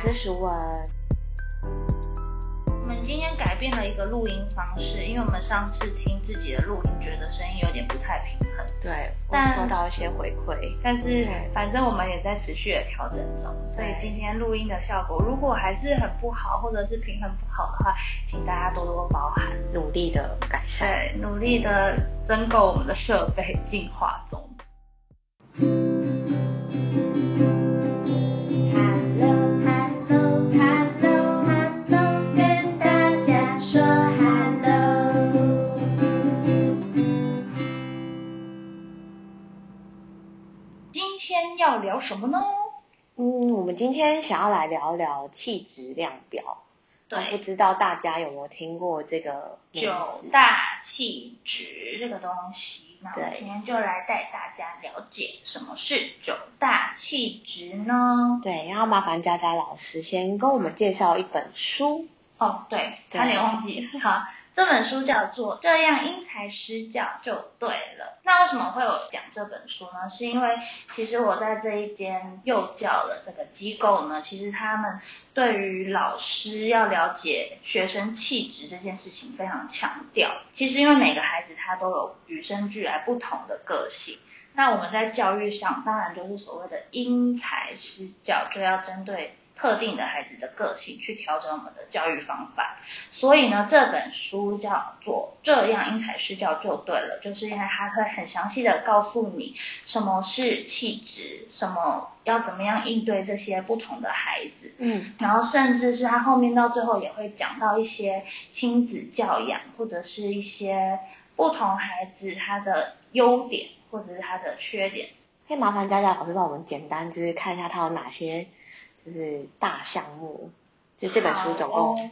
是淑文。我们今天改变了一个录音方式，因为我们上次听自己的录音，觉得声音有点不太平衡。对，我但收到一些回馈。但是反正我们也在持续的调整中，所以今天录音的效果如果还是很不好，或者是平衡不好的话，请大家多多包涵。努力的改善。对，努力的增购我们的设备，进化中。聊什么呢？嗯，我们今天想要来聊聊气质量表。对不，知道大家有没有听过这个九？大气质这个东西，那我们对今天就来带大家了解什么是九大气质呢？对，然后麻烦佳佳老师先跟我们介绍一本书。哦，对差点忘记。好，这本书叫做《这样因材施教就对了》。那为什么会有讲这本书呢？是因为其实我在这一间幼教的这个机构呢，其实他们对于老师要了解学生气质这件事情非常强调。其实因为每个孩子他都有与生俱来不同的个性。那我们在教育上，当然就是所谓的因材施教，就要针对特定的孩子的个性去调整我们的教育方法。所以呢，这本书叫做《这样因材施教就对了》，就是因为它会很详细的告诉你什么是气质，什么要怎么样应对这些不同的孩子。嗯，然后甚至是他后面到最后也会讲到一些亲子教养，或者是一些不同孩子他的优点或者是他的缺点。可以麻烦佳佳老师帮我们简单就是看一下他有哪些就是大项目，就这本书总共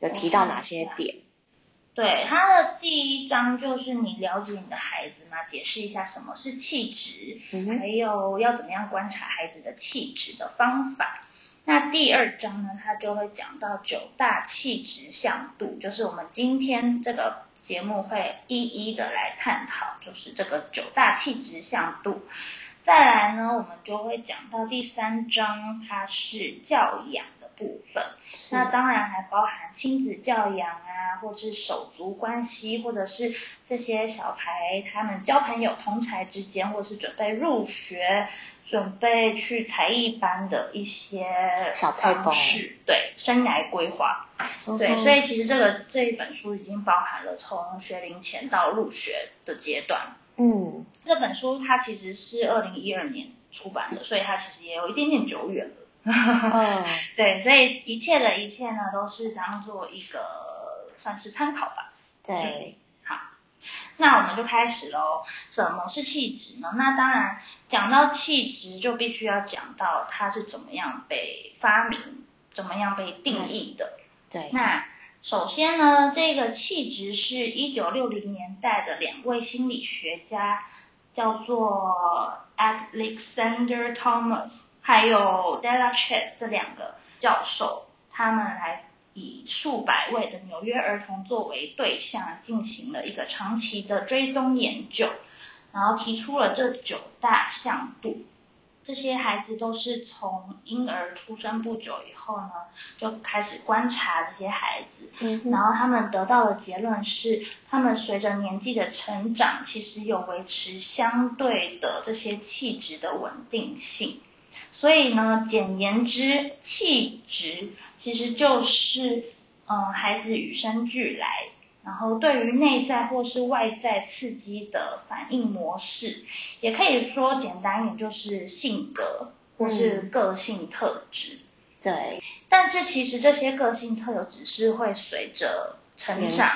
有提到哪些点？对，它的第一章就是你了解你的孩子嘛，解释一下什么是气质，嗯还有要怎么样观察孩子的气质的方法。那第二章呢，它就会讲到九大气质向度，就是我们今天这个节目会一一的来探讨，就是这个九大气质向度。再来呢，我们就会讲到第三章，它是教养的部分。是那当然还包含亲子教养啊，或是手足关系，或者是这些小孩他们交朋友、同才之间，或是准备入学、准备去才艺班的一些小方式，对生涯规划。对，所以其实这个这一本书已经包含了从学龄前到入学的阶段。嗯，这本书它其实是二零一二年出版的，所以它其实也有一点点久远了。嗯，对，所以一切的一切呢，都是当做一个算是参考吧。对，好，那我们就开始喽。什么是气质呢？那当然，讲到气质，就必须要讲到它是怎么样被发明，怎么样被定义的。对，那首先呢，这个气质是一九六零年代的两位心理学家，叫做 Alexander Thomas 还有 Della Chess 这两个教授，他们来以数百位的纽约儿童作为对象，进行了一个长期的追踪研究，然后提出了这九大向度。这些孩子都是从婴儿出生不久以后呢，就开始观察这些孩子，嗯然后他们得到的结论是，他们随着年纪的成长，其实有维持相对的这些气质的稳定性。所以呢，简言之，气质其实就是嗯孩子与生俱来，然后对于内在或是外在刺激的反应模式，也可以说简单一点就是性格或是个性特质。对，但是其实这些个性特质是会随着成长，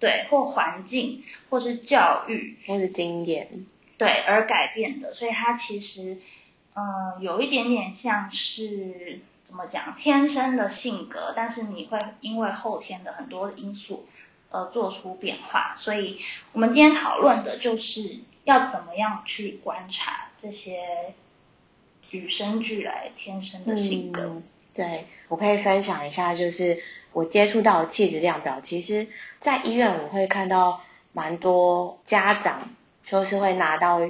对，或环境，或是教育，或是经验，对而改变的。所以它其实，嗯、有一点点像是怎么讲，天生的性格，但是你会因为后天的很多因素，呃，做出变化。所以我们今天讨论的就是要怎么样去观察这些与生俱来、天生的性格。嗯对，我可以分享一下，就是我接触到的气质量表，其实在医院我会看到蛮多家长就是会拿到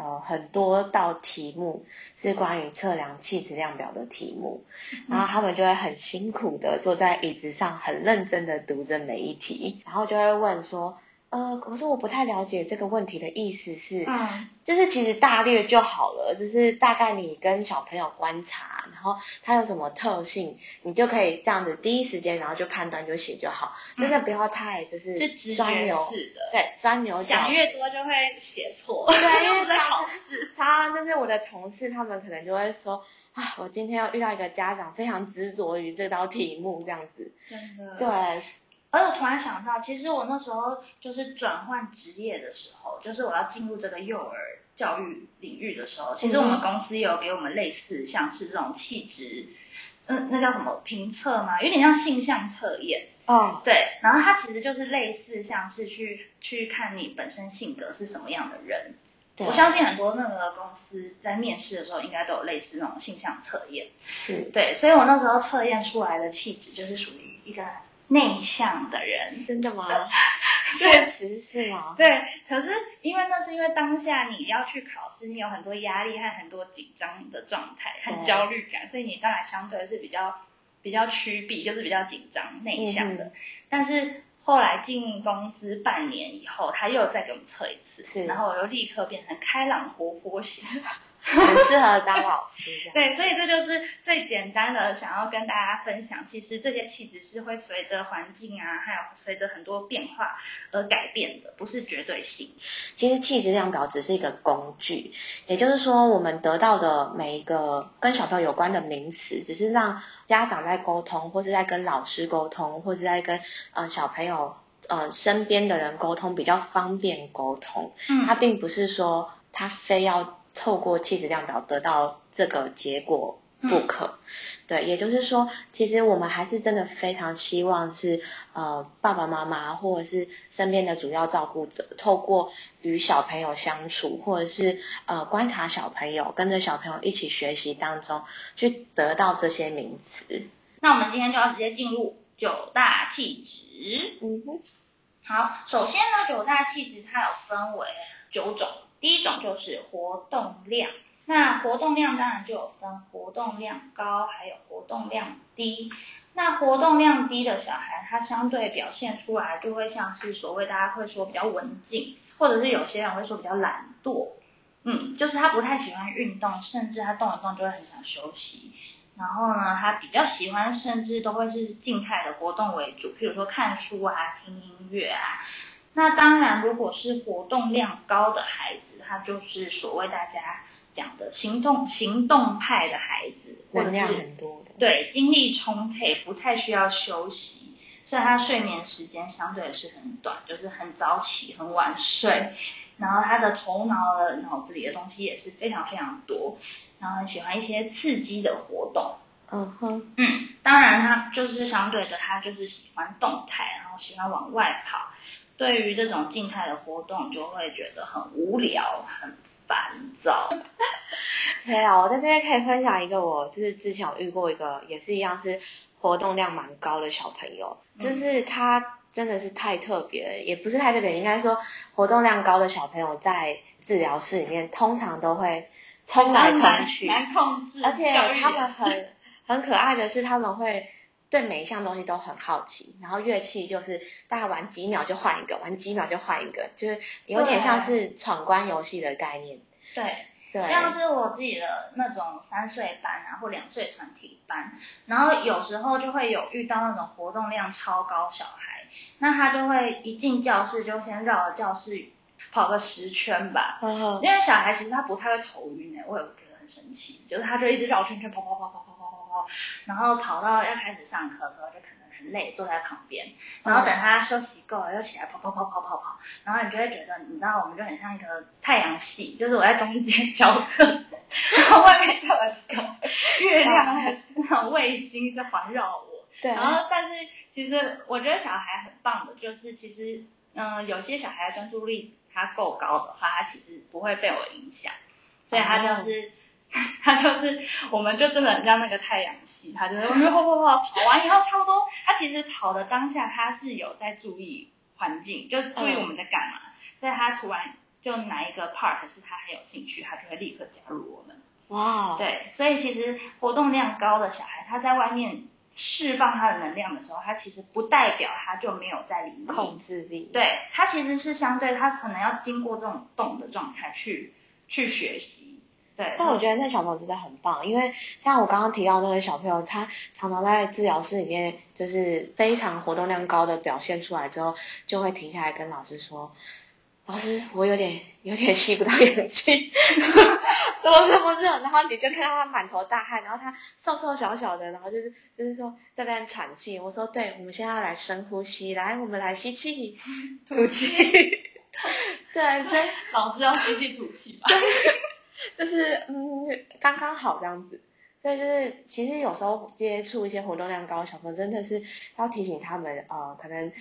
呃很多道题目是关于测量气质量表的题目，然后他们就会很辛苦的坐在椅子上，很认真的读着每一题，然后就会问说。呃，可是我不太了解这个问题的意思是，嗯，就是其实大略就好了，就是大概你跟小朋友观察，然后他有什么特性，你就可以这样子第一时间，然后就判断就写就好，嗯真的不要太就是钻牛，式的，对，钻牛角想越多就会写错，对因为 考试。常常就是我的同事，他们可能就会说啊，我今天要遇到一个家长非常执着于这道题目这样子，真的。对，而我突然想到，其实我那时候就是转换职业的时候，就是我要进入这个幼儿教育领域的时候，其实我们公司也有给我们类似像是这种气质，嗯，那叫什么评测吗？有点像性向测验。哦，对，然后它其实就是类似像是去去看你本身性格是什么样的人。对我相信很多那个公司在面试的时候应该都有类似那种性向测验。是对，所以我那时候测验出来的气质就是属于一个内向的人。真的吗？确实是吗？对，可是因为那是因为当下你要去考试，你有很多压力和很多紧张的状态，很焦虑感，所以你当然相对是比较比较趋避，就是比较紧张内向的。嗯但是后来进公司半年以后，他又再给我们测一次，是然后我又立刻变成开朗活泼型。很适合当老师。对，所以这就是最简单的想要跟大家分享。其实这些气质是会随着环境啊，还有随着很多变化而改变的，不是绝对性。其实气质量表只是一个工具，也就是说，我们得到的每一个跟小朋友有关的名词，只是让家长在沟通，或是在跟老师沟通，或是在跟呃小朋友呃身边的人沟通比较方便沟通。嗯他并不是说他非要透过气质量表得到这个结果不可。对，也就是说，其实我们还是真的非常希望是呃爸爸妈妈或者是身边的主要照顾者，透过与小朋友相处，或者是呃观察小朋友，跟着小朋友一起学习当中，去得到这些名词。那我们今天就要直接进入九大气质。嗯哼，好，首先呢，九大气质它有分为九种，第一种就是活动量。那活动量当然就有分活动量高，还有活动量低。那活动量低的小孩，他相对表现出来就会像是所谓大家会说比较文静，或者是有些人会说比较懒惰。嗯，就是他不太喜欢运动，甚至他动一动就会很想休息。然后呢，他比较喜欢，甚至都会是静态的活动为主，譬如说看书啊、听音乐啊。那当然，如果是活动量高的孩子，他就是所谓大家讲的行动行动派的孩子，或者能量是很多的。对精力充沛，不太需要休息，所以他睡眠时间相对也是很短，就是很早起、很晚睡。然后他的头脑的脑子里的东西也是非常非常多，然后很喜欢一些刺激的活动。嗯哼，嗯，当然他就是相对的，他就是喜欢动态，然后喜欢往外跑。对于这种静态的活动，就会觉得很无聊、很烦躁。可以啊，我在这边可以分享一个，我就是之前有遇过一个，也是一样是活动量蛮高的小朋友，嗯就是他真的是太特别了，也不是太特别，应该说活动量高的小朋友在治疗室里面通常都会冲来冲去，难控制，而且他们很很可爱的是，他们会对每一项东西都很好奇，然后乐器就是大概玩几秒就换一个，玩几秒就换一个，就是有点像是闯关游戏的概念。对。对，像是我自己的那种三岁班啊，或两岁团体班，然后有时候就会有遇到那种活动量超高小孩，那他就会一进教室就先绕着教室跑个十圈吧，嗯哼，因为小孩其实他不太会头晕诶，我也觉得很神奇，就是他就一直绕圈圈跑跑跑跑跑然后跑到要开始上课的时候就可能很累，坐在旁边，然后等他休息够了又起来跑跑跑跑跑跑，然后你就会觉得，你知道我们就很像一个太阳系，就是我在中间教课，然后外面就有一个月亮还是那种卫星在环绕我，对，然后，但是其实我觉得小孩很棒的，就是其实，嗯、有些小孩的专注力他够高的话，他其实不会被我影响，所以他就是。他就是，我们就真的很像那个太阳系，他就是跑跑跑跑完以后，差不多，他其实跑的当下他是有在注意环境，就注意我们在干嘛，所以他突然就哪一个 part 是他很有兴趣，他就会立刻加入我们。哇，对，所以其实活动量高的小孩，他在外面释放他的能量的时候，他其实不代表他就没有在里面控制力，对，他其实是相对他可能要经过这种动的状态去去学习。对，但我觉得那小朋友真的很棒，因为像我刚刚提到那个小朋友，他常常在治疗室里面就是非常活动量高的表现出来之后，就会停下来跟老师说：“老师，我有点有点吸不到氧气，怎么这么热？”然后你就看到他满头大汗，然后他瘦瘦小小的，然后就是就是说这边喘气。我说：“对，我们现在要来深呼吸，来，我们来吸气，吐气。”对，所以老师要吸气吐气吧。就是嗯，刚刚好这样子，所以就是其实有时候接触一些活动量高的小朋友，真的是要提醒他们，呃，可能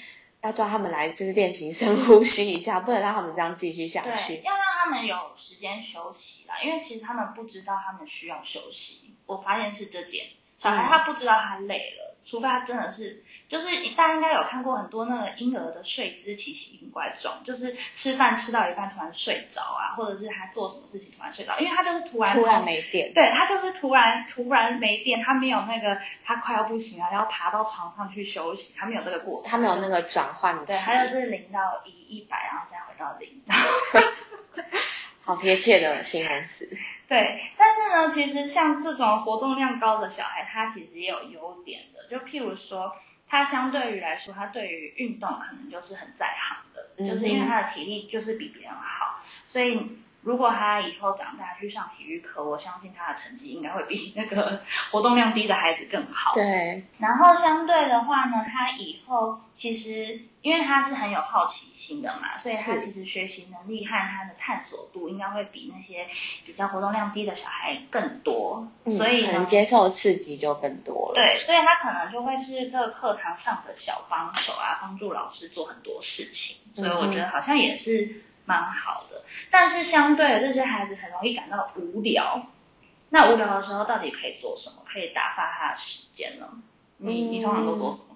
要叫他们来就是练习深呼吸一下，不能让他们这样继续下，去。要让他们有时间休息啦，因为其实他们不知道他们需要休息。我发现是这点，小孩他不知道他累了，除非他真的是，就是大家应该有看过很多那个婴儿的睡姿奇形怪状，就是吃饭吃到一半突然睡着啊，或者是他做什么事情突然睡着，因为他就是突然突然从没电，对他就是突然突然没电，他没有那个他快要不行了，要爬到床上去休息，他没有这个过程，他没有那个转换对，期，他就是零到一一百，然后再回到零。好贴切的形容词。对，但是呢，其实像这种活动量高的小孩，他其实也有优点的，就譬如说，他相对于来说，他对于运动可能就是很在行的，就是因为他的体力就是比别人好，所以如果他以后长大去上体育课，我相信他的成绩应该会比那个 活动量低的孩子更好。对，然后相对的话呢，他以后其实因为他是很有好奇心的嘛，所以他其实学习能力和他的探索度应该会比那些比较活动量低的小孩更多。嗯所以可能，接受刺激就更多了。对，所以他可能就会是这个课堂上的小帮手啊，帮助老师做很多事情。所以我觉得好像也是蛮好的。但是相对的，这些孩子很容易感到无聊。那无聊的时候，到底可以做什么，可以打发他的时间呢？你你通常都做什么？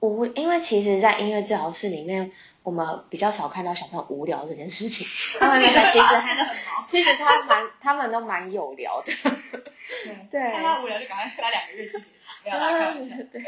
无，因为其实，在音乐治疗室里面，我们比较少看到小朋友无聊这件事情。他们其实还。其实他蛮，他们都蛮有聊的。对看他无聊就赶快塞两个日记给他，不要来看一下。对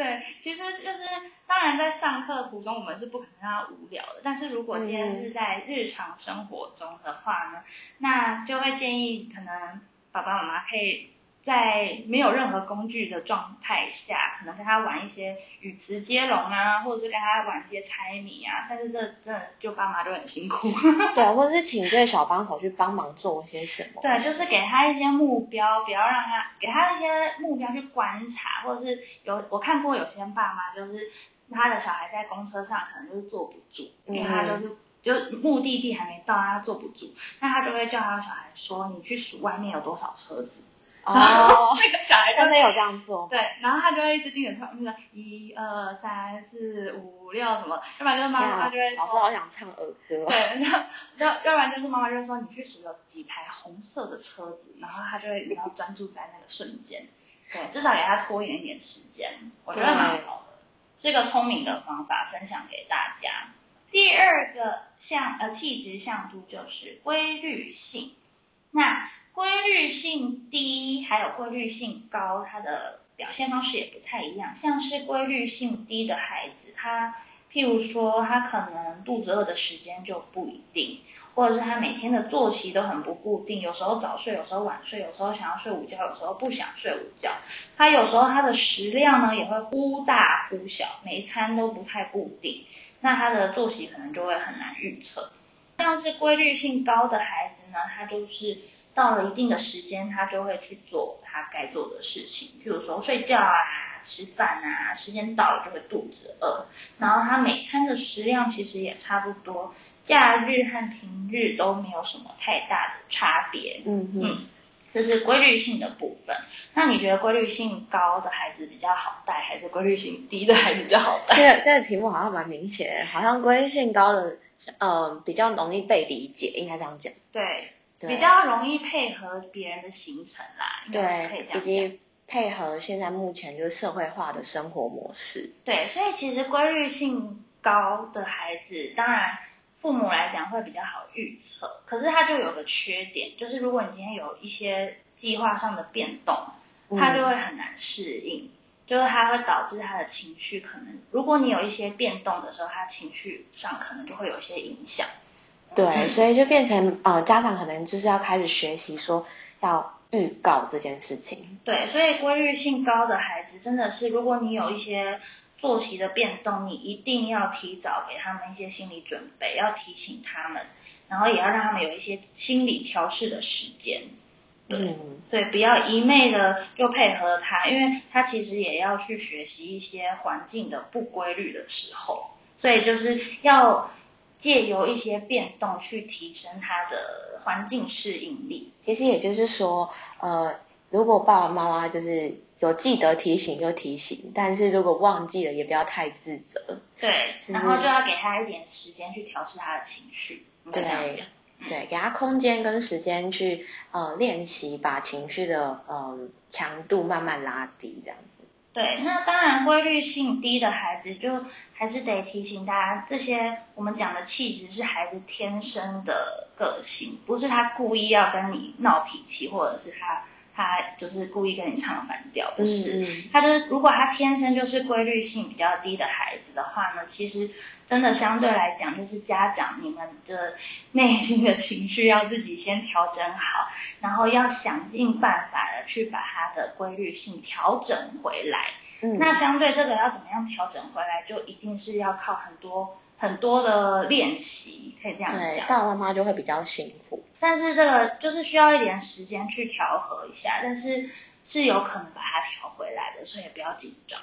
对对，其实就是当然在上课途中我们是不可能让他无聊的，但是如果今天是在日常生活中的话呢，那就会建议可能爸爸妈妈可以在没有任何工具的状态下，可能跟他玩一些语词接龙啊，或者是跟他玩一些猜谜啊，但是这真的就爸妈都很辛苦。对，或者是请这个小帮手去帮忙做些什么。对，就是给他一些目标，不要让他给他一些目标去观察，或者是有我看过有些爸妈就是他的小孩在公车上可能就是坐不住，因为他就是。就目的地还没到，他坐不住，那他就会叫他小孩说：“你去数外面有多少车子。”哦，那个小孩真的有这样做。对，然后他就会一直盯着说那个一二三四五六什么，要不然就是妈妈就会老师说，好想唱儿歌。对，要要要不然就是妈妈就会说你去数有几台红色的车子，然后他就会比较专注在那个瞬间，对，至少给他拖延一点时间，我觉得蛮好的，是个聪明的方法，分享给大家。第二个像呃气质像度就是规律性，那规律性低还有规律性高，它的表现方式也不太一样。像是规律性低的孩子，他譬如说他可能肚子饿的时间就不一定，或者是他每天的作息都很不固定，有时候早睡，有时候晚睡，有时候想要睡午觉，有时候不想睡午觉。他有时候他的食量呢也会忽大忽小，每一餐都不太固定，那他的作息可能就会很难预测。像是规律性高的孩子呢，他就是到了一定的时间，他就会去做他该做的事情，譬如说睡觉啊、吃饭啊，时间到了就会肚子饿，然后他每餐的食量其实也差不多，假日和平日都没有什么太大的差别。嗯嗯。嗯，这是规律性的部分。那你觉得规律性高的孩子比较好带，还是规律性低的孩子比较好带？这个这个题目好像蛮明显的，好像规律性高的，嗯，比较容易被理解，应该这样讲。对比较容易配合别人的行程啦，应该可以对。以及配合现在目前就是社会化的生活模式。对，所以其实规律性高的孩子，当然父母来讲会比较好预测，可是他就有个缺点，就是如果你今天有一些计划上的变动，他就会很难适应，就是他会导致他的情绪可能，如果你有一些变动的时候，他情绪上可能就会有一些影响。对，所以就变成呃，家长可能就是要开始学习说要预告这件事情。对，所以规律性高的孩子真的是，如果你有一些作息的变动，你一定要提早给他们一些心理准备，要提醒他们，然后也要让他们有一些心理调试的时间。对，嗯，对，不要一昧的就配合他，因为他其实也要去学习一些环境的不规律的时候，所以就是要借由一些变动去提升他的环境适应力。其实也就是说，呃，如果爸爸妈妈就是有记得提醒就提醒，但是如果忘记了也不要太自责。对，就是然后就要给他一点时间去调试他的情绪。对。对，给他空间跟时间去呃练习，把情绪的嗯强度慢慢拉低，这样子。对，那当然规律性低的孩子，就还是得提醒大家，这些我们讲的气质是孩子天生的个性，不是他故意要跟你闹脾气，或者是他他就是故意跟你唱反调，不是。他就是如果他天生就是规律性比较低的孩子的话呢，其实真的相对来讲，就是家长你们的内心的情绪要自己先调整好，然后要想尽办法的去把他的规律性调整回来。嗯，那相对这个要怎么样调整回来，就一定是要靠很多很多的练习，可以这样对，讲。爸爸妈妈就会比较辛苦。但是这个就是需要一点时间去调和一下，但是是有可能把它调回来的，所以也不要紧张。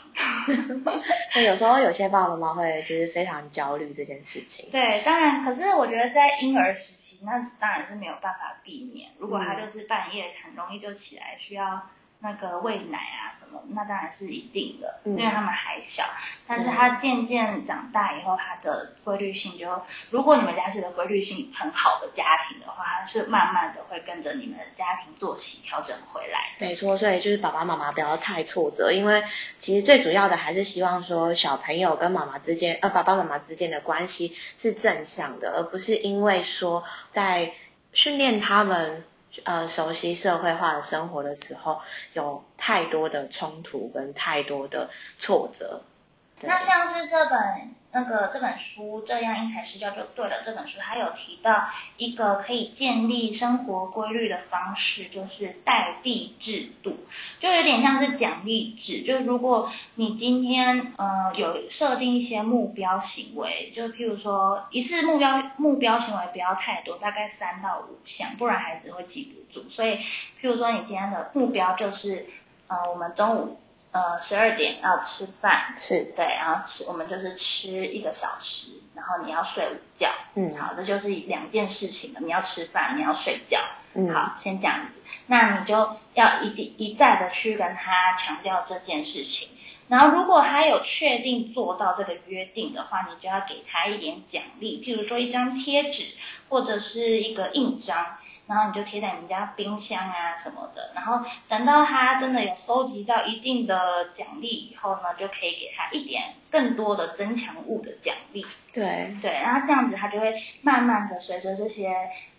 那有时候有些爸爸妈妈会就是非常焦虑这件事情。对，当然，可是我觉得在婴儿时期，那当然是没有办法避免。如果他嗯就是半夜很容易就起来，需要那个喂奶啊什么，那当然是一定的，嗯因为他们还小。但是他渐渐长大以后，他的规律性就，如果你们家是个规律性很好的家庭的话，他是慢慢的会跟着你们的家庭作息调整回来。没错，所以就是爸爸妈妈不要太挫折，因为其实最主要的还是希望说小朋友跟妈妈之间，呃，爸爸妈妈之间的关系是正向的，而不是因为说在训练他们呃熟悉社会化的生活的时候，有太多的冲突跟太多的挫折。那像是这本那个这本书，这样因材施教就对了。这本书它有提到一个可以建立生活规律的方式，就是代币制度，就有点像是奖励制。就如果你今天呃有设定一些目标行为，就譬如说一次目标目标行为不要太多，大概三到五项，不然孩子会记不住。所以譬如说你今天的目标就是呃我们中午呃十二点要吃饭。是，对，然后吃我们就是吃一个小时，然后你要睡午觉。嗯好，这就是两件事情了。你要吃饭，你要睡觉。嗯，好，先这样子，那你就要一定一再的去跟他强调这件事情。然后，如果他有确定做到这个约定的话，你就要给他一点奖励，譬如说一张贴纸或者是一个印章，然后你就贴在你们家冰箱啊什么的。然后等到他真的有收集到一定的奖励以后呢，就可以给他一点更多的增强物的奖励。对，对，然后这样子他就会慢慢的随着这些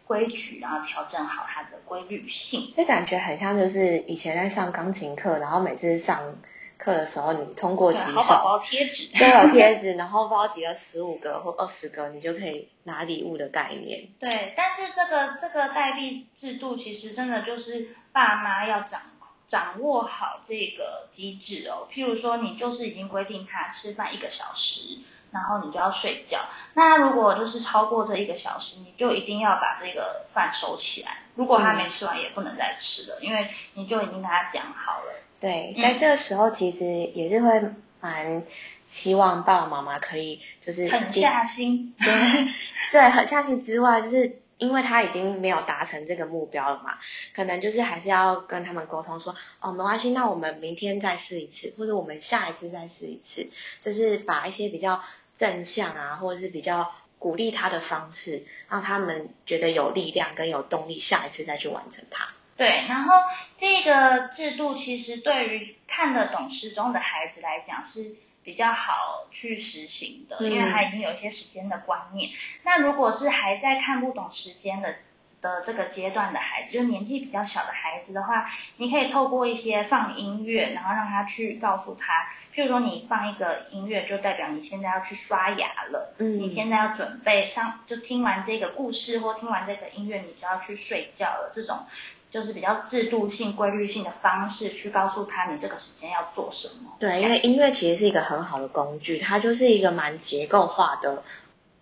规矩，然后调整好他的规律性。这感觉很像就是以前在上钢琴课，然后每次上课的时候，你通过对，几好宝首宝贴纸。就有贴纸，然后不知道几个十五个或二十个，你就可以拿礼物的概念。对，但是这个这个代币制度其实真的就是爸妈要掌掌握好这个机制哦。譬如说，你就是已经规定他吃饭一个小时，然后你就要睡觉。那如果就是超过这一个小时，你就一定要把这个饭收起来。如果他没吃完，也不能再吃了，因为你就已经跟他讲好了。对，嗯在这个时候其实也是会蛮希望爸爸妈妈可以就是狠下心。对 对，狠下心之外，就是因为他已经没有达成这个目标了嘛，可能就是还是要跟他们沟通说，哦，没关系，那我们明天再试一次，或者我们下一次再试一次，就是把一些比较正向啊，或者是比较鼓励他的方式，让他们觉得有力量跟有动力，下一次再去完成它。对，然后这个制度其实对于看得懂时钟的孩子来讲是比较好去实行的，嗯因为他已经有一些时间的观念。那如果是还在看不懂时间的的这个阶段的孩子，就年纪比较小的孩子的话，你可以透过一些放音乐，然后让他去告诉他，譬如说你放一个音乐，就代表你现在要去刷牙了，嗯你现在要准备上，就听完这个故事或听完这个音乐，你就要去睡觉了。这种就是比较制度性、规律性的方式去告诉他你这个时间要做什么。对，因为音乐其实是一个很好的工具，它就是一个蛮结构化的，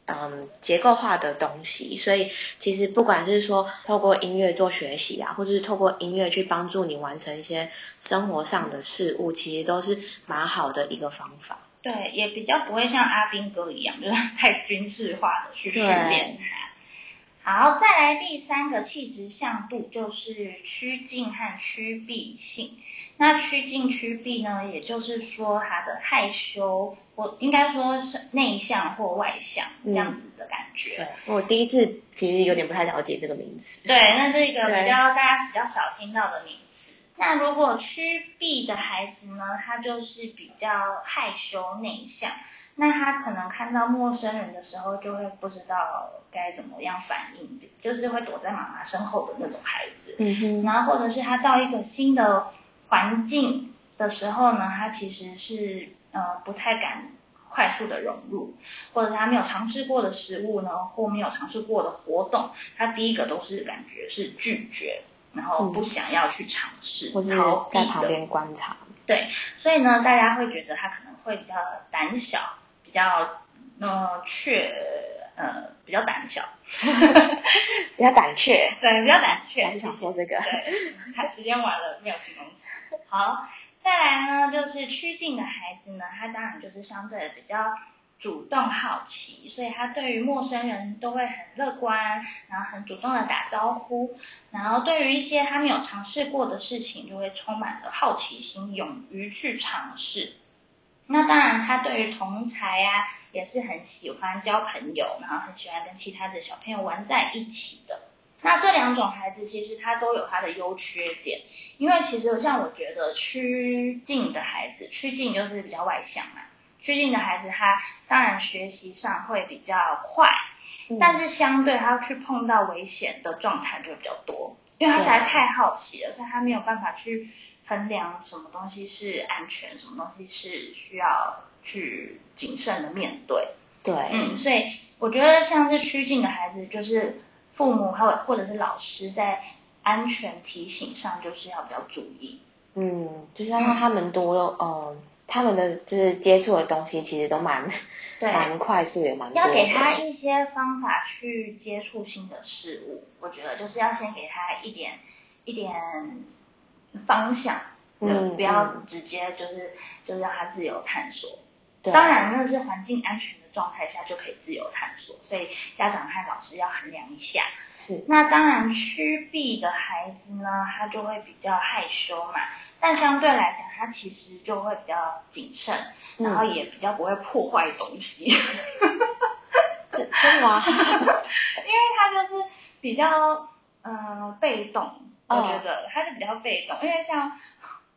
嗯，结构化的东西。所以其实不管是说透过音乐做学习啊，或者是透过音乐去帮助你完成一些生活上的事物，其实都是蛮好的一个方法。对，也比较不会像阿兵哥一样，就是太军事化的去训练他。好，再来第三个气质向度就是趋近和趋避性。那趋近趋避呢，也就是说他的害羞，或应该说是内向或外向这样子的感觉。对，我第一次其实有点不太了解这个名词。对，那是一个比较大家比较少听到的名词。那如果趋避的孩子呢，他就是比较害羞内向，那他可能看到陌生人的时候就会不知道该怎么样反应，就是会躲在妈妈身后的那种孩子。嗯哼，然后或者是他到一个新的环境的时候呢，他其实是呃不太敢快速的融入，或者是他没有尝试过的食物呢，或没有尝试过的活动，他第一个都是感觉是拒绝，然后不想要去尝试，或是逃避的。在旁边观察。对，所以呢，大家会觉得他可能会比较胆小，比较呃怯呃比较胆小，比较胆怯，对，比较胆怯。还是想说这个。对，他时间晚了，没有形容词。好，再来呢，就是趋近的孩子呢，他当然就是相对的比较主动好奇，所以他对于陌生人都会很乐观，然后很主动的打招呼，然后对于一些他没有尝试过的事情，就会充满了好奇心，勇于去尝试。那当然，他对于同才呀、也是很喜欢交朋友，然后很喜欢跟其他的小朋友玩在一起的。那这两种孩子其实他都有他的优缺点，因为其实像我觉得趋近的孩子，趋近就是比较外向嘛，趋近的孩子他当然学习上会比较快，嗯但是相对他去碰到危险的状态就会比较多，因为他实在太好奇了，所以他没有办法去衡量什么东西是安全，什么东西是需要去谨慎的面对。对，嗯，所以我觉得像是趋近的孩子，就是父母还有或者是老师在安全提醒上，就是要比较注意。嗯，就是要让他们多，嗯，他们的就是接触的东西其实都蛮对 蛮快速也蛮多。要给他一些方法去接触新的事物，我觉得就是要先给他一点一点方向，嗯不要嗯直接就是就是让他自由探索。对。当然，那是环境安全的状态下就可以自由探索，所以家长和老师要衡量一下。是，那当然，趋避的孩子呢，他就会比较害羞嘛，但相对来讲，他其实就会比较谨慎，嗯。然后也比较不会破坏东西，这真的吗？因为他就是比较呃被动，我哦觉得他是比较被动，因为像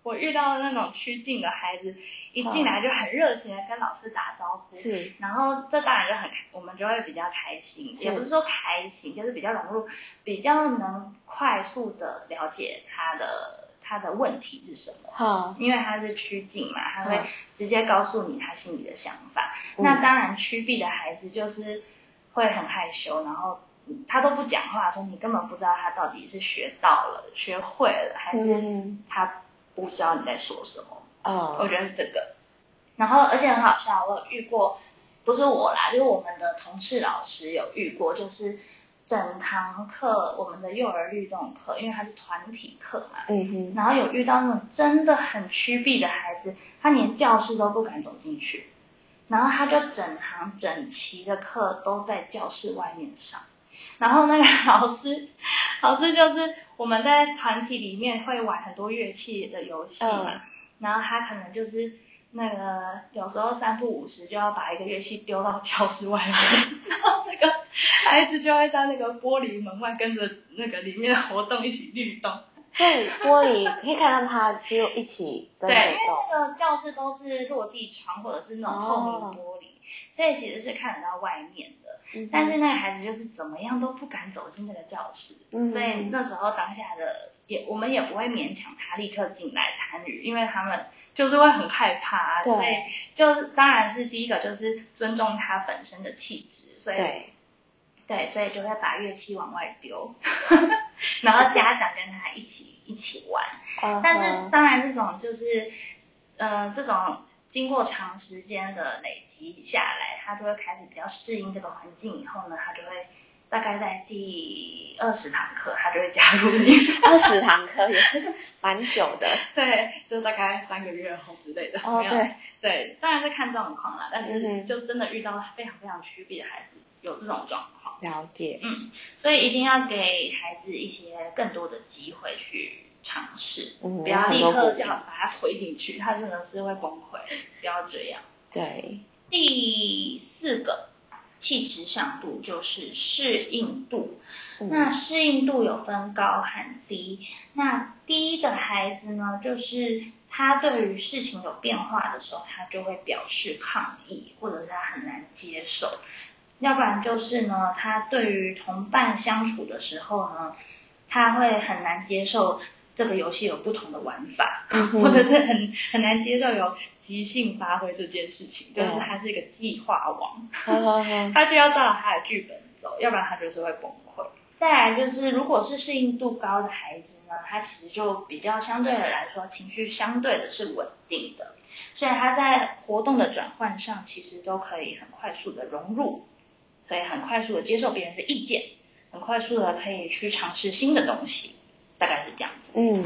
我遇到的那种趋近的孩子，一进来就很热情的跟老师打招呼，是，然后这当然就很，我们就会比较开心，也不是说开心，就是比较融入，比较能快速的了解他的他的问题是什么，好，因为他是趋近嘛，他会嗯直接告诉你他心里的想法。嗯那当然趋避的孩子就是会很害羞，然后嗯他都不讲话的时候，你根本不知道他到底是学到了、学会了，还是嗯他不知道你在说什么。我哦，觉得是这个。然后而且很好笑，我有遇过，不是我啦，就是我们的同事老师有遇过，就是整堂课我们的幼儿律动课，因为它是团体课嘛，嗯哼，然后有遇到那种真的很趋避的孩子，他连教室都不敢走进去，然后他就整堂整齐的课都在教室外面上。然后那个 老师，老师就是我们在团体里面会玩很多乐器的游戏嘛，嗯然后他可能就是那个有时候三不五时就要把一个乐器丢到教室外面，然后那个孩子就会在那个玻璃门外跟着那个里面的活动一起律动。所以玻璃可以看到他就一起跟对，因为。那个教室都是落地窗或者是那种透明哦玻璃，所以其实是看得到外面的。嗯但是那个孩子就是怎么样都不敢走进那个教室，嗯所以那时候当下的也我们也不会勉强他立刻进来参与，因为他们就是会很害怕，对所以就当然是第一个就是尊重他本身的气质，所以对，对，所以就会把乐器往外丢，然后家长跟他一起一起玩。嗯但是当然，这种就是，呃，这种经过长时间的累积下来，他就会开始比较适应这个环境。以后呢，他就会大概在第二十堂课，他就会加入你。二十堂课也是蛮久的。对，就大概三个月后之类的。哦，对，对，当然是看状况啦，但嗯是就真的遇到非常非常区别的孩子有这种状况。了解。嗯，所以一定要给孩子一些更多的机会去尝试，嗯不要立刻叫把他推进去，他真的是会崩溃，不要这样。对，第四个气质向度就是适应度，嗯那适应度有分高和低，那低的孩子呢，就是他对于事情有变化的时候，他就会表示抗议，或者是他很难接受。要不然就是呢，他对于同伴相处的时候呢，他会很难接受这个游戏有不同的玩法，或者是很很难接受有即兴发挥这件事情，就是他是一个计划王，他就要照他的剧本走，要不然他就是会崩溃。再来就是，如果是适应度高的孩子呢，他其实就比较相对的来说，情绪相对的是稳定的，所以他在活动的转换上，其实都可以很快速的融入，可以很快速的接受别人的意见，很快速的可以去尝试新的东西，大概是这样子。嗯，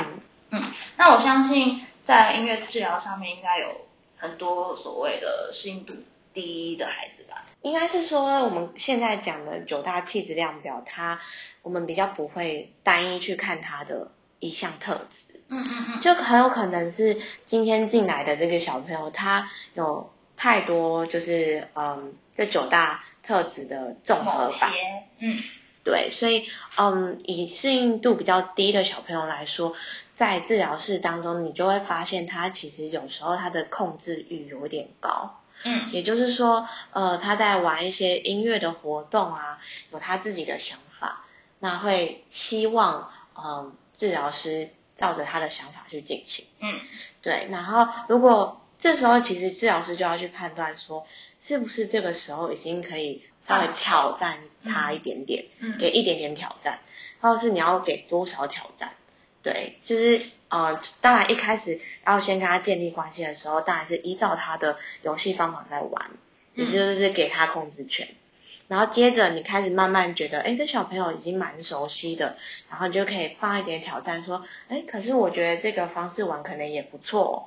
嗯，那我相信在音乐治疗上面应该有很多所谓的适应度低的孩子吧。应该是说我们现在讲的九大气质量表，它我们比较不会单一去看它的一项特质，嗯嗯嗯，就很有可能是今天进来的这个小朋友，他有太多就是嗯这九大特质的综合某版。嗯对，所以嗯，以适应度比较低的小朋友来说，在治疗室当中，你就会发现他其实有时候他的控制欲有点高，嗯也就是说，呃，他在玩一些音乐的活动啊，有他自己的想法，那会希望嗯治疗师照着他的想法去进行。嗯对，然后如果这时候其实治疗师就要去判断说，是不是这个时候已经可以稍微挑战他一点点，嗯给一点点挑战，或者是你要给多少挑战？对，就是呃，当然一开始要先跟他建立关系的时候，当然是依照他的游戏方法在玩，也就是给他控制权。然后接着你开始慢慢觉得，哎，这小朋友已经蛮熟悉的，然后你就可以放一点挑战，说，哎，可是我觉得这个方式玩可能也不错哦、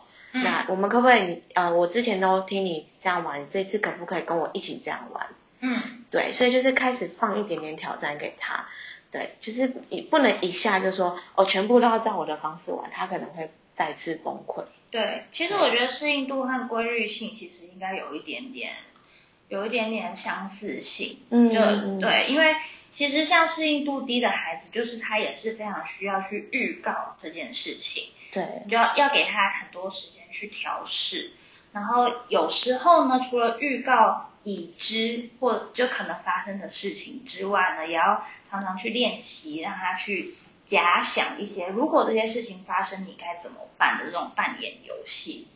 嗯那我们可不可以呃，我之前都听你这样玩，这次可不可以跟我一起这样玩？嗯对，所以就是开始放一点点挑战给他，对，就是你不能一下就说哦，全部都要照我的方式玩，他可能会再次崩溃。对，其实我觉得适应度和规律性其实应该有一点点，有一点点相似性。嗯就对，因为其实像适应度低的孩子，就是他也是非常需要去预告这件事情，对，你就要要给他很多时间去调试。然后有时候呢，除了预告已知或就可能发生的事情之外呢，也要常常去练习，让他去假想一些如果这些事情发生，你该怎么办的这种扮演游戏。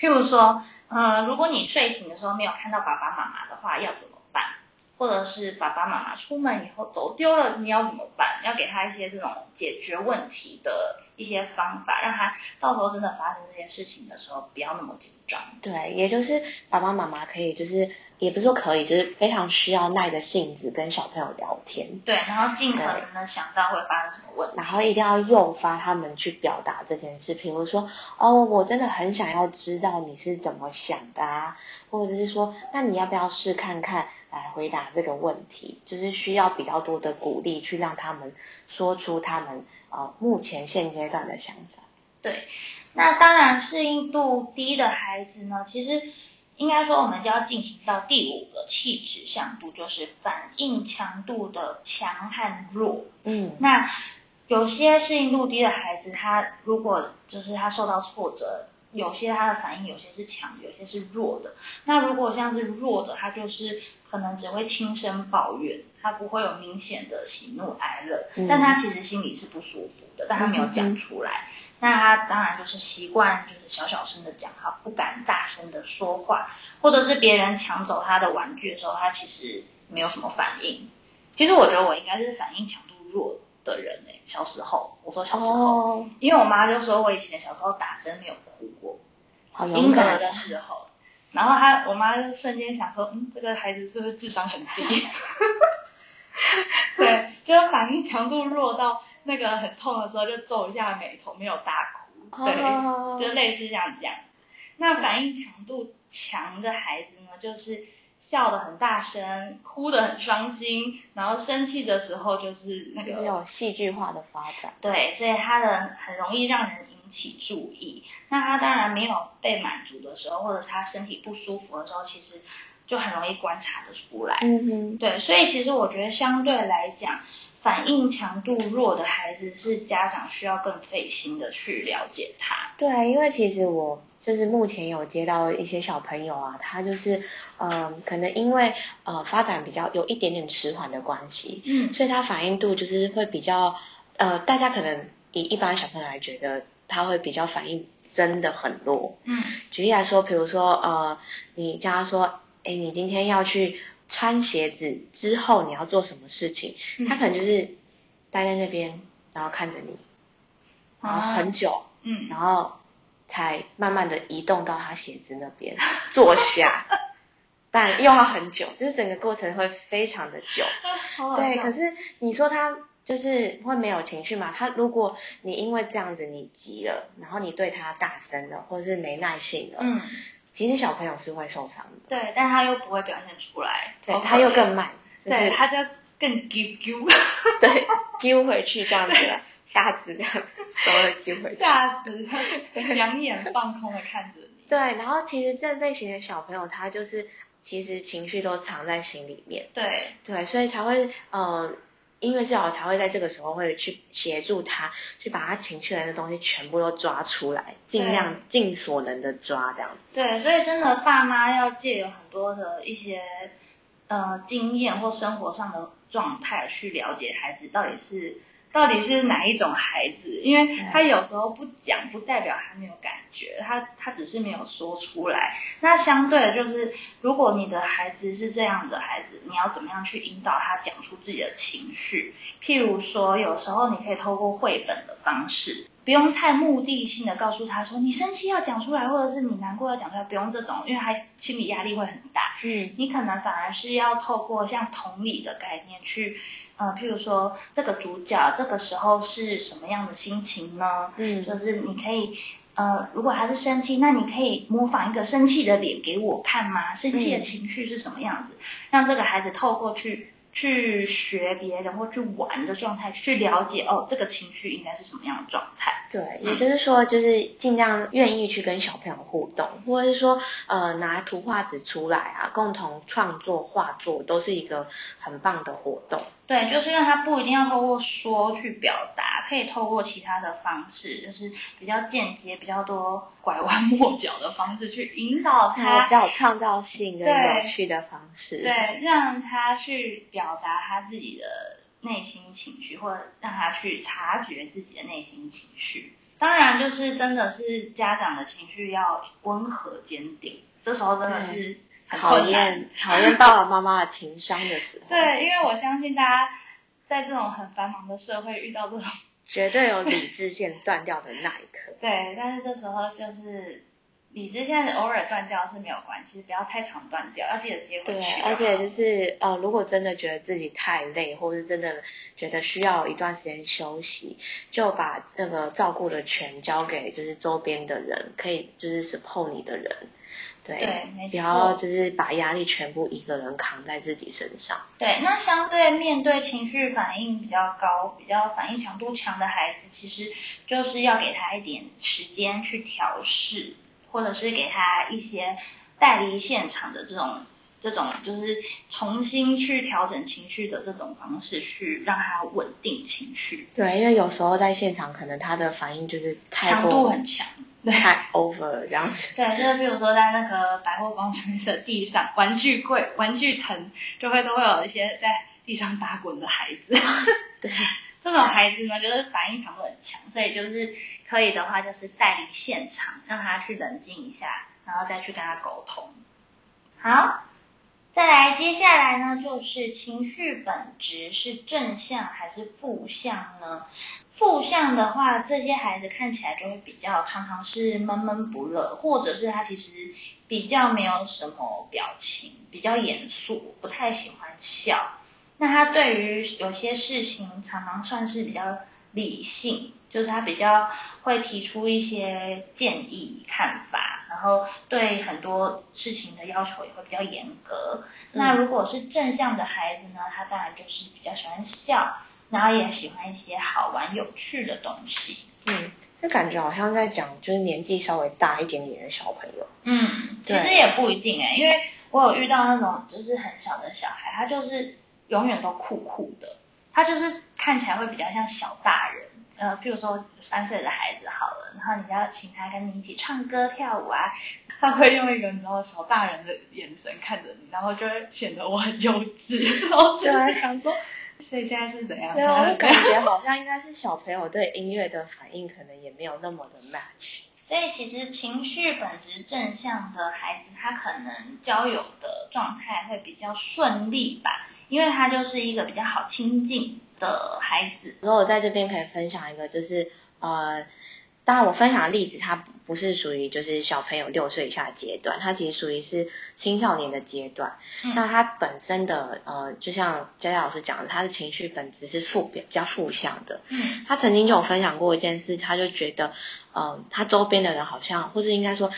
譬如说，呃，如果你睡醒的时候没有看到爸爸妈妈的话，要怎么？或者是爸爸妈妈出门以后走丢了，你要怎么办？要给他一些这种解决问题的一些方法，让他到时候真的发生这件事情的时候不要那么紧张。对，也就是爸爸妈妈可以，就是也不是说可以，就是非常需要耐着性子跟小朋友聊天，对，然后尽可能的想到会发生什么问题。然后一定要诱发他们去表达这件事，比如说，哦，我真的很想要知道你是怎么想的啊，或者是说，那你要不要试看看来回答这个问题？就是需要比较多的鼓励，去让他们说出他们呃目前现阶段的想法。对，那当然适应度低的孩子呢，其实应该说我们就要进行到第五个气质向度，就是反应强度的强和弱。嗯，那有些适应度低的孩子，他如果就是他受到挫折，有些他的反应有些是强，有些是弱的。那如果像是弱的，他就是可能只会轻声抱怨，他不会有明显的喜怒哀乐，嗯但他其实心里是不舒服的，但他没有讲出来。那他当然就是习惯就是小小声的讲话，不敢大声的说话，或者是别人抢走他的玩具的时候，他其实没有什么反应。其实我觉得我应该是反应强度弱的人诶、小时候，我说小时候，哦，因为我妈就说我以前小时候打针没有哭过，好勇婴儿敢的时候，然后她我妈就瞬间想说，嗯，这个孩子是不是智商很低？对，就是反应强度弱到那个很痛的时候就皱一下眉头，没有大哭，对，哦就类似这样讲。那反应强度强的孩子呢，就是笑得很大声，哭得很伤心，然后生气的时候就是那个就是有戏剧化的发展。对，所以他的很容易让人引起注意。那他当然没有被满足的时候，或者是他身体不舒服的时候，其实就很容易观察得出来。嗯哼，对，所以其实我觉得相对来讲，反应强度弱的孩子是家长需要更费心的去了解他。对，因为其实我就是目前有接到一些小朋友啊，他就是呃，可能因为呃发展比较有一点点迟缓的关系，嗯所以他反应度就是会比较呃，大家可能以一般小朋友来觉得他会比较反应真的很弱。嗯举例来说，比如说呃，你叫他说，哎，你今天要去穿鞋子之后你要做什么事情，嗯他可能就是待在那边，然后看着你，然后很久。嗯，然后才慢慢的移动到他鞋子那边 坐下，但又要很久，就是整个过程会非常的久。对，可是你说他就是会没有情绪嘛？他如果你因为这样子你急了，然后你对他大声了，或者是没耐性了，嗯，其实小朋友是会受伤的。对，但他又不会表现出来，对，他又更慢，就是对，他就更丢丢。对丢回去这样子，瞎子这样手也丢回去。吓死，两眼放空的看着你。对，然后其实这类型的小朋友，他就是其实情绪都藏在心里面，对，对，所以才会呃，音乐治疗才会在这个时候会去协助他，去把他情绪来的东西全部都抓出来，尽量尽所能的抓这样子。对，所以真的爸妈要借有很多的一些呃经验或生活上的状态去了解孩子到底是到底是哪一种孩子，因为他有时候不讲，不代表他没有感觉，他他只是没有说出来。那相对的就是，如果你的孩子是这样的孩子，你要怎么样去引导他讲出自己的情绪？譬如说，有时候你可以透过绘本的方式，不用太目的性的告诉他说你生气要讲出来，或者是你难过要讲出来，不用这种，因为他心理压力会很大。嗯你可能反而是要透过像同理的概念去，呃，譬如说这个主角这个时候是什么样的心情呢？嗯就是你可以，呃，如果他是生气，那你可以模仿一个生气的脸给我看吗？生气的嗯情绪是什么样子？让这个孩子透过去去学别人或去玩的状态，去了解哦，这个情绪应该是什么样的状态。对，嗯也就是说，就是尽量愿意去跟小朋友互动，或者是说，呃，拿图画纸出来啊，共同创作画作，都是一个很棒的活动。对，就是让他不一定要透过说去表达，可以透过其他的方式，就是比较间接、比较多拐弯抹角的方式去引导他比，较有创造性跟有趣的方式。对，让他去表达他自己的内心情绪，或者让他去察觉自己的内心情绪。当然，就是真的是家长的情绪要温和坚定，这时候真的是很考困难。验考验爸爸妈妈的情商的时候，对，因为我相信大家在这种很繁忙的社会遇到这种绝对有理智线断掉的那一刻。对，但是这时候就是理智线偶尔断掉是没有关系，不要太常断掉，要记得接回对去。，而且就是呃，如果真的觉得自己太累，或者是真的觉得需要一段时间休息，就把那个照顾的权交给就是周边的人，可以就是 support 你的人，对，对没不要错就是把压力全部一个人扛在自己身上。对，那相对面对情绪反应比较高、比较反应强度强的孩子，其实就是要给他一点时间去调试，或者是给他一些带离现场的这种这这种就是重新去调整情绪的这种方式，去让他稳定情绪。对，因为有时候在现场，可能他的反应就是太强度很强。对太 over 了这样子。对，就是比如说在那个百货公司的地上，玩具柜、玩具层就会都会有一些在地上打滚的孩子。对，这种孩子呢，就是反应强度很强，所以就是可以的话，就是带离现场，让他去冷静一下，然后再去跟他沟通。好，再来，接下来呢，就是情绪本质是正向还是负向呢？负向的话，这些孩子看起来就会比较常常是闷闷不乐，或者是他其实比较没有什么表情，比较严肃，不太喜欢笑。那他对于有些事情常常算是比较理性，就是他比较会提出一些建议、看法，然后对很多事情的要求也会比较严格。那如果是正向的孩子呢，他当然就是比较喜欢笑，然后也喜欢一些好玩有趣的东西。嗯，这感觉好像在讲就是年纪稍微大一点点的小朋友。嗯，其实也不一定哎、因为我有遇到那种就是很小的小孩，他就是永远都酷酷的，他就是看起来会比较像小大人。呃，譬如说三岁的孩子好了，然后你要请他跟你一起唱歌跳舞啊，他会用一个你知道小大人的眼神看着你，然后就会显得我很幼稚，然后就会想说，所以现在是怎样？对啊，我感觉好像应该是小朋友对音乐的反应可能也没有那么的 match。所以其实情绪本质正向的孩子，他可能交友的状态会比较顺利吧，因为他就是一个比较好亲近的孩子。然后我在这边可以分享一个，就是呃，当然我分享的例子，它不不是属于就是小朋友六岁以下的阶段，它其实属于是青少年的阶段。嗯那他本身的呃，就像佳佳老师讲的，他的情绪本质是负比较负向的。嗯他曾经就有分享过一件事，他就觉得，嗯、他周边的人好像，或是应该说，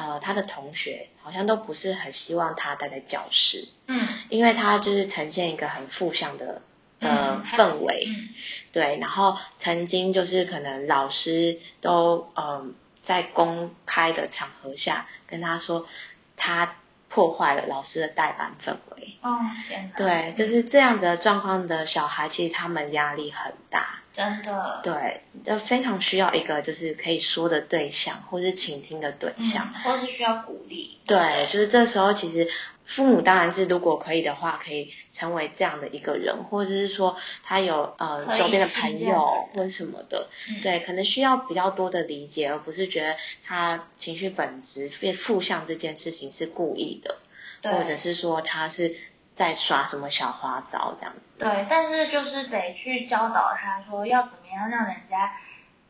呃，他的同学好像都不是很希望他待在教室，嗯因为他就是呈现一个很负向的呃嗯氛围。嗯对，然后曾经就是可能老师都嗯在公开的场合下跟他说，他破坏了老师的代班氛围。哦天哪，对，就是这样子的状况的小孩，其实他们压力很大。真的，对，就非常需要一个就是可以说的对象，或是倾听的对嗯象。，或是需要鼓励。对，就是这时候其实父母当然是如果可以的话，可以成为这样的一个人，或者是说他有呃周边的朋友或者什么的，嗯。对，可能需要比较多的理解，而不是觉得他情绪本质变负向这件事情是故意的，或者是说他是在耍什么小花招这样子。对，但是就是得去教导他说要怎么样让人家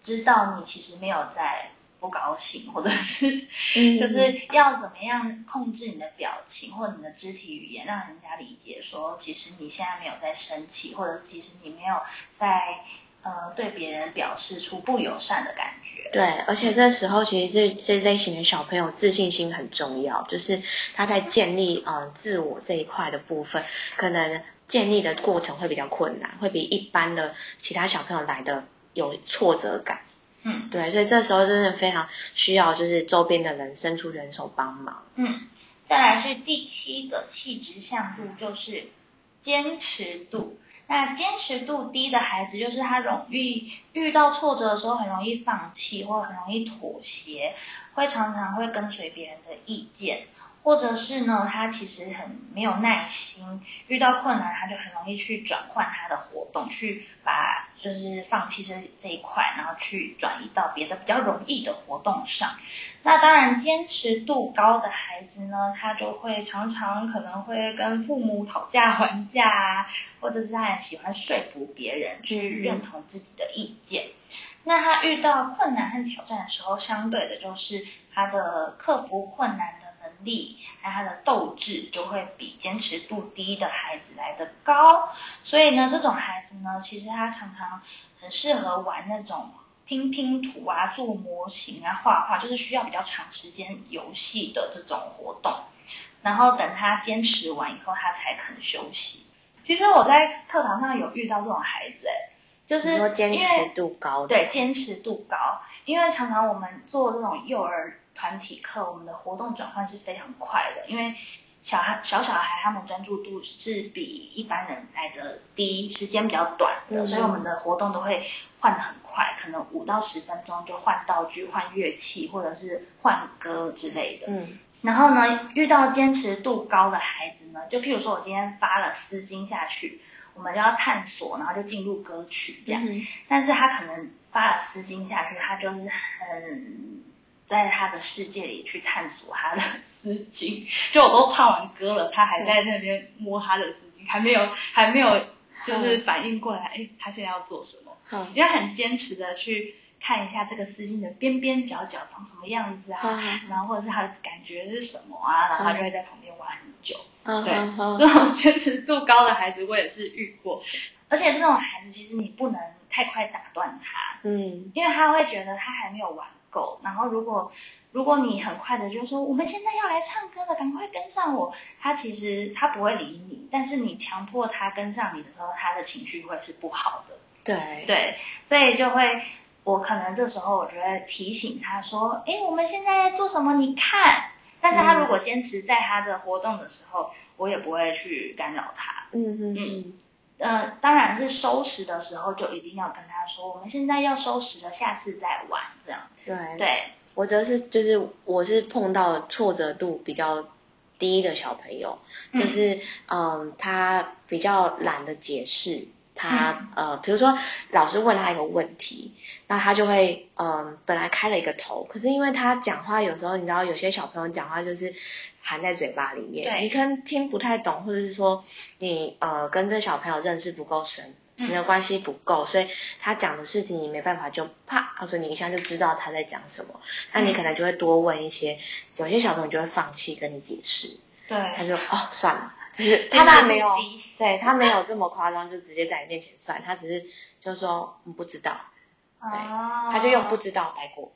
知道你其实没有在不高兴，或者是嗯 就是要怎么样控制你的表情或你的肢体语言，让人家理解说其实你现在没有在生气，或者其实你没有在呃对别人表示出不友善的感觉。对，而且这时候其实这这类型的小朋友自信心很重要，就是他在建立嗯、呃自我这一块的部分，可能建立的过程会比较困难，会比一般的其他小朋友来的有挫折感。嗯对，所以这时候真的非常需要就是周边的人伸出援手帮忙。嗯，再来是第七个气质向度，就是坚持度。那坚持度低的孩子，就是他容易遇到挫折的时候很容易放弃，或很容易妥协，会常常会跟随别人的意见，或者是呢，他其实很没有耐心，遇到困难他就很容易去转换他的活动，去把就是放弃这这一块，然后去转移到别的比较容易的活动上。那当然，坚持度高的孩子呢，他就会常常可能会跟父母讨价还价啊，或者是他很喜欢说服别人去认同自己的意见。那他遇到困难和挑战的时候，相对的就是他的克服困难力，还有他的斗志就会比坚持度低的孩子来得高。所以呢，这种孩子呢，其实他常常很适合玩那种拼拼图啊、做模型啊、画画，就是需要比较长时间游戏的这种活动。然后等他坚持完以后，他才肯休息。其实我在课堂上有遇到这种孩子，哎，就是坚持度高，对，坚持度高，因为常常我们做这种幼儿团体课，我们的活动转换是非常快的，因为小孩小小孩他们专注度是比一般人来的低，时间比较短的，嗯所以我们的活动都会换的很快，可能五到十分钟就换道具、换乐器或者是换歌之类的。嗯然后呢，遇到坚持度高的孩子呢，就譬如说我今天发了丝巾下去，我们就要探索，然后就进入歌曲这样。嗯但是他可能发了丝巾下去，他就是很在他的世界里去探索他的丝巾。就我都唱完歌了，他还在那边摸他的丝巾，还没有还没有就是反应过来，哎，他现在要做什么？嗯，因为他很坚持的去看一下这个丝巾的边边角角长什么样子啊，嗯然后或者是他的感觉是什么啊，然后他就会在旁边玩很久。嗯对这种坚持度高的孩子，我也是遇过。而且这种孩子，其实你不能太快打断他，嗯因为他会觉得他还没有玩够。然后如果如果你很快的就说我们现在要来唱歌了，赶快跟上我，他其实他不会理你。但是你强迫他跟上你的时候，他的情绪会是不好的。对对，所以就会，我可能这时候我就会提醒他说，哎，我们现在在做什么？你看。但是他如果坚持在他的活动的时候，我也不会去干扰他。嗯嗯嗯呃，当然是收拾的时候就一定要跟他说，我们现在要收拾了，下次再玩这样。对对，我则是就是我是碰到挫折度比较低的小朋友，嗯就是嗯他比较懒得解释。他呃，比如说老师问他一个问题，那他就会嗯，本来开了一个头，可是因为他讲话有时候你知道，有些小朋友讲话就是含在嘴巴里面，你可能听不太懂，或者是说你呃跟这小朋友认识不够深，嗯。你的关系不够，所以他讲的事情你没办法就啪或者你一下就知道他在讲什么，那你可能就会多问一些，有些小朋友就会放弃跟你解释，对。他对，就哦算了，就是 他当然没有对他没有这么夸张，就直接在你面前算，他只是就说嗯不知道，对，他就用不知道带过，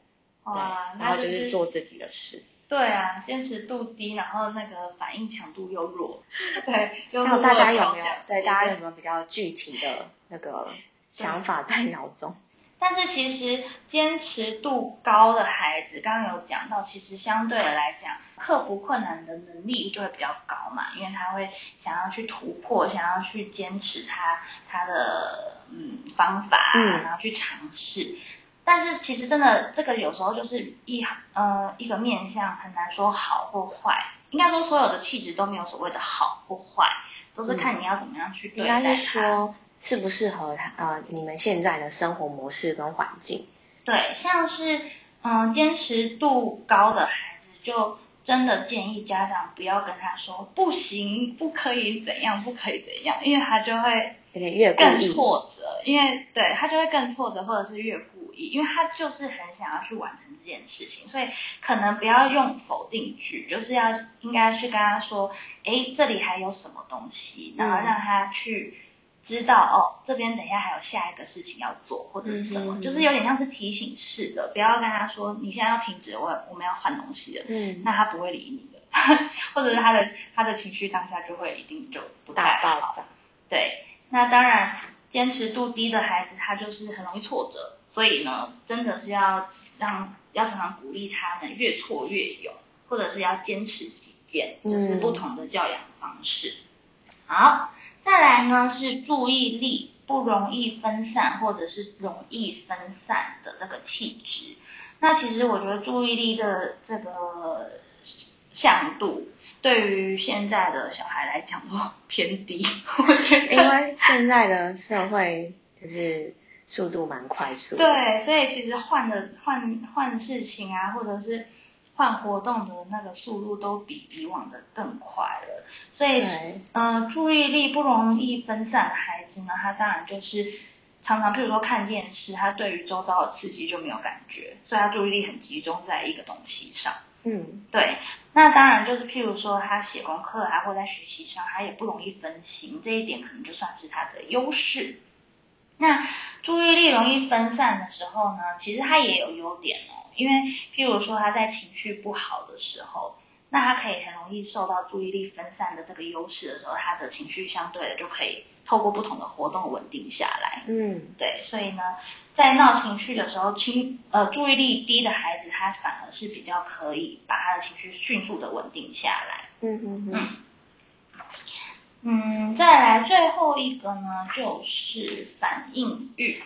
对，，然后就是做自己的事。对啊，坚持度低，然后那个反应强度又弱，对，就那大家有没有对大家有没有比较具体的那个想法在脑中？但是其实坚持度高的孩子，刚刚有讲到，其实相对的来讲，克服困难的能力就会比较高嘛，因为他会想要去突破，想要去坚持他他的嗯方法，嗯。然后去尝试。但是其实真的这个有时候就是一呃一个面相很难说好或坏，应该说所有的气质都没有所谓的好或坏，都是看你要怎么样去对应待它。该是说适不适合他呃你们现在的生活模式跟环境？对，像是嗯坚持度高的孩子，就真的建议家长不要跟他说不行，不可以怎样，不可以怎样，因为他就会有点越更。挫折，因为对他就会更挫折，或者是越故意，因为他就是很想要去完成这件事情，所以可能不要用否定句，就是要应该去跟他说，诶，这里还有什么东西，然后嗯让他去知道哦，这边等一下还有下一个事情要做，或者是什么，就是有点像是提醒式的，不要跟他说你现在要停止，我我们要换东西了，嗯，那他不会理你的，或者是他的他的情绪当下就会一定就不太好。大爆炸。对，那当然，坚持度低的孩子，他就是很容易挫折，所以呢，真的是要让要常常鼓励他们越挫越勇，或者是要坚持己见，就是不同的教养方式。好，再来呢是注意力不容易分散，或者是容易分散的这个气质。那其实我觉得注意力的这个向度，对于现在的小孩来讲都偏低，我觉得。因为现在的社会就是速度蛮快速的。对，所以其实换的换换事情啊，或者是换活动的那个速度都比以往的更快了。所以，对嗯、注意力不容易分散的孩子呢，他当然就是常常，譬如说看电视，他对于周遭的刺激就没有感觉，所以他注意力很集中在一个东西上。嗯对，那当然就是譬如说他写功课啊，或在学习上，他也不容易分心，这一点可能就算是他的优势。那注意力容易分散的时候呢，其实他也有优点哦，因为譬如说他在情绪不好的时候，那他可以很容易受到注意力分散的这个优势的时候，他的情绪相对的就可以透过不同的活动稳定下来。嗯对，所以呢，在闹情绪的时候，情呃注意力低的孩子，他反而是比较可以把他的情绪迅速的稳定下来。嗯嗯嗯嗯，嗯，再来最后一个呢，就是反应欲。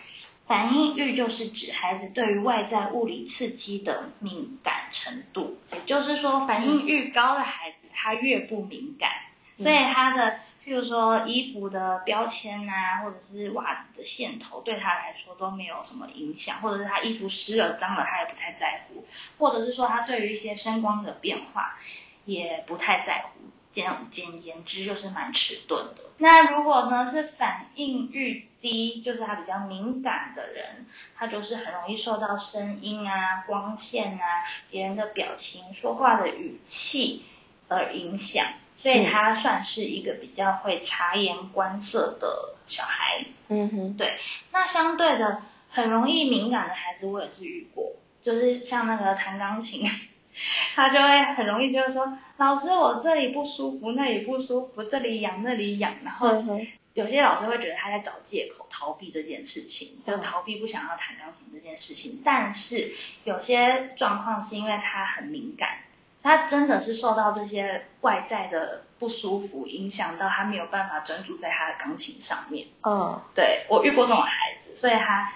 反应欲就是指孩子对于外在物理刺激的敏感程度，也就是说，反应欲高的孩子他越不敏感，所以他的譬如说衣服的标签啊，或者是袜子的线头，对他来说都没有什么影响，或者是他衣服湿了脏了他也不太在乎，或者是说他对于一些声光的变化也不太在乎。简简言之就是蛮迟钝的。那如果呢是反应欲低，就是他比较敏感的人，他就是很容易受到声音啊、光线啊、别人的表情、说话的语气而影响，所以他算是一个比较会察言观色的小孩。嗯哼，对，那相对的很容易敏感的孩子，我也是遇过，就是像那个弹钢琴，他就会很容易就是说，老师我这里不舒服，那里不舒服，这里痒那里痒，然后嗯，有些老师会觉得他在找借口逃避这件事情，就嗯逃避不想要弹钢琴这件事情。但是有些状况是因为他很敏感，他真的是受到这些外在的不舒服影响到，他没有办法专注在他的钢琴上面。嗯对我遇过这种孩子，所以他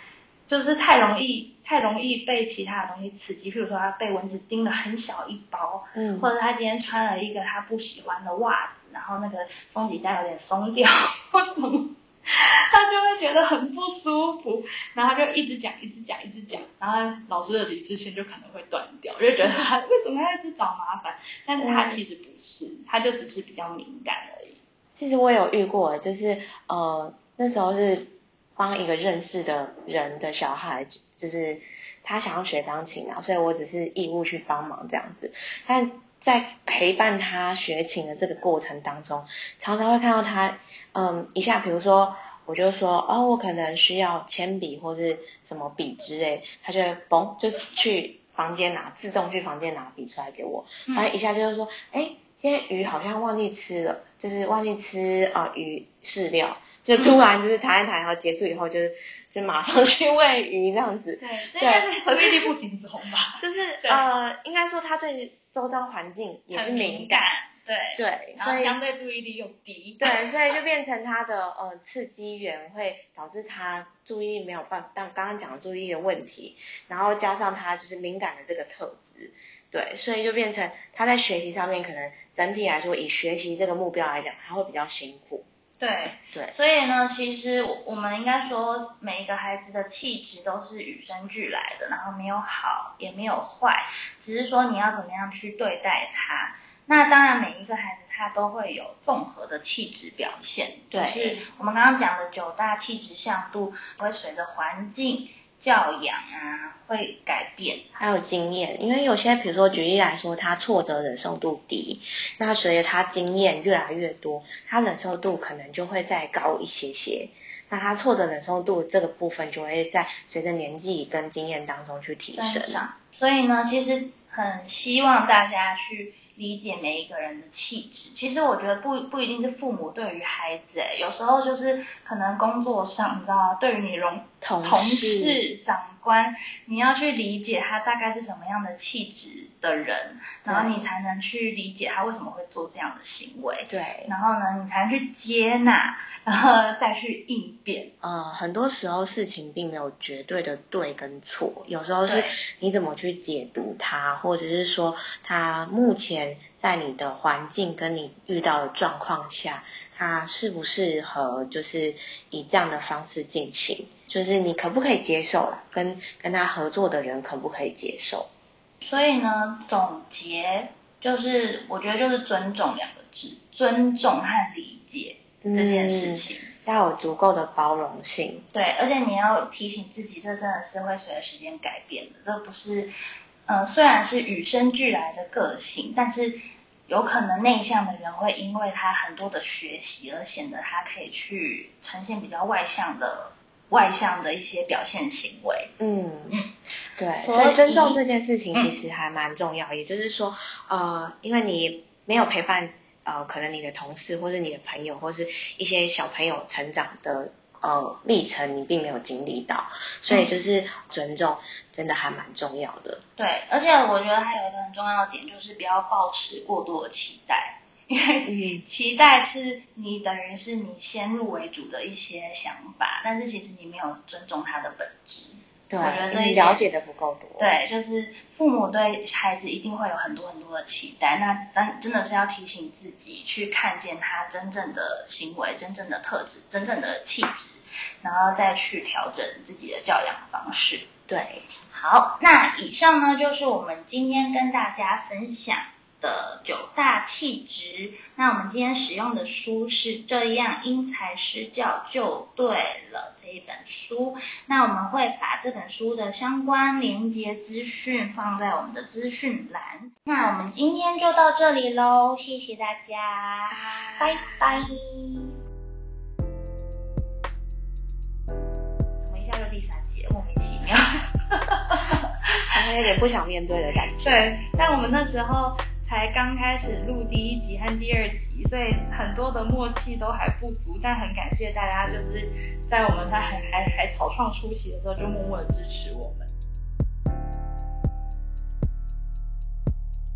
就是太容易太容易被其他的东西刺激，譬如说他被蚊子叮了很小一包，嗯或者他今天穿了一个他不喜欢的袜子，然后那个松紧带有点松掉，或什么，他就会觉得很不舒服，然后就一直讲一直讲一直讲，然后老师的理智线就可能会断掉，就觉得他为什么要一直找麻烦？但是他其实不是，他就只是比较敏感而已。其实我有遇过，就是呃那时候是帮一个认识的人的小孩，就是他想要学钢琴啊，所以我只是义务去帮忙这样子。但在陪伴他学琴的这个过程当中，常常会看到他，嗯，一下比如说。我就说哦，我可能需要铅笔或是什么笔之类，他就会嘣，就是去房间拿，自动去房间拿笔出来给我。嗯然后一下就是说，哎，今天鱼好像忘记吃了，就是忘记吃啊、呃鱼饲料，就突然就是谈一谈，然后结束以后就是就马上去喂鱼这样子，对，这应该是注意力不集中吧？就是呃，应该说他对周遭环境也是很敏感，对，对，然后所以相对注意力又低，对，所以就变成他的呃刺激源会导致他注意力没有办法，但刚刚讲的注意力的问题，然后加上他就是敏感的这个特质，对，所以就变成他在学习上面可能整体来说以学习这个目标来讲，他会比较辛苦，对，对，所以呢，其实我我们应该说，每一个孩子的气质都是与生俱来的，然后没有好也没有坏，只是说你要怎么样去对待他。那当然，每一个孩子他都会有综合的气质表现，就对。是我们刚刚讲的九大气质向度会随着环境、教养啊会改变。还有经验，因为有些比如说举例来说，他挫折忍受度低，那随着他经验越来越多，他忍受度可能就会再高一些些。那他挫折忍受度这个部分就会在随着年纪跟经验当中去提升。所以呢，其实很希望大家去理解每一个人的气质。其实我觉得不不一定是父母对于孩子，哎，有时候就是可能工作上，你知道吗？对于你同同事、长官，你要去理解他大概是什么样的气质的人，然后你才能去理解他为什么会做这样的行为，对，然后呢，你才能去接纳，然后再去应变。呃，很多时候事情并没有绝对的对跟错，有时候是你怎么去解读它，或者是说它目前在你的环境跟你遇到的状况下，它适不适合就是以这样的方式进行，就是你可不可以接受啦，跟跟他合作的人可不可以接受？所以呢，总结就是，我觉得就是尊重两个字，尊重和理解这件事情。要有足够的包容性。对，而且你要提醒自己，这真的是会随着时间改变的，这不是，呃，虽然是与生俱来的个性，但是有可能内向的人会因为他很多的学习而显得他可以去呈现比较外向的外向的一些表现行为。嗯嗯，对，所所以尊重这件事情嗯其实还蛮重要。也就是说，呃，因为你没有陪伴呃，可能你的同事或是你的朋友，或是一些小朋友成长的呃历程，你并没有经历到，所以就是尊重真的还蛮重要的。对，而且我觉得还有一个很重要的点，就是不要抱持过多的期待。因为嗯期待是你等于是你先入为主的一些想法，但是其实你没有尊重他的本质。对我觉得你了解的不够多。对，就是父母对孩子一定会有很多很多的期待，那但真的是要提醒自己去看见他真正的行为、真正的特质、真正的气质，然后再去调整自己的教养方式。对，好，那以上呢就是我们今天跟大家分享的九大气质。那我们今天使用的书是《这样因材施教就对了》这一本书。那我们会把这本书的相关连接资讯放在我们的资讯栏。那我们今天就到这里喽，谢谢大家，拜拜。怎么一下就第三节，莫名其妙。有点不想面对的感觉。对，但我们那时候才刚开始录第一集和第二集，所以很多的默契都还不足。但很感谢大家，就是在我们在还还还草创初期的时候，就默默的支持我们。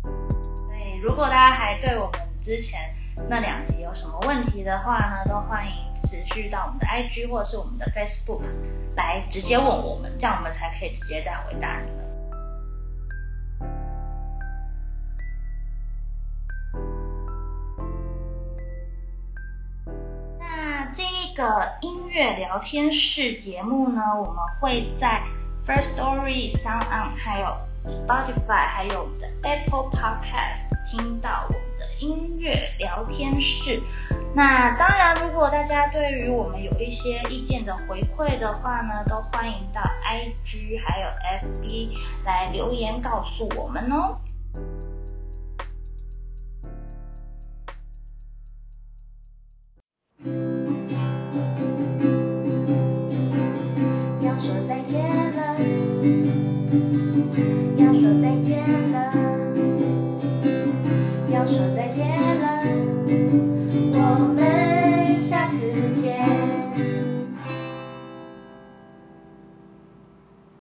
所以如果大家还对我们之前那两集有什么问题的话呢，都欢迎持续到我们的 IG 或者是我们的 Facebook 来直接问我们，这样我们才可以直接再回答你们。的音乐聊天室节目呢，我们会在 First Story Sound On，还有 Spotify，还有我们的 Apple Podcast 听到我们的音乐聊天室。那当然，如果大家对于我们有一些意见的回馈的话呢，都欢迎到 IG 还有 FB 来留言告诉我们哦。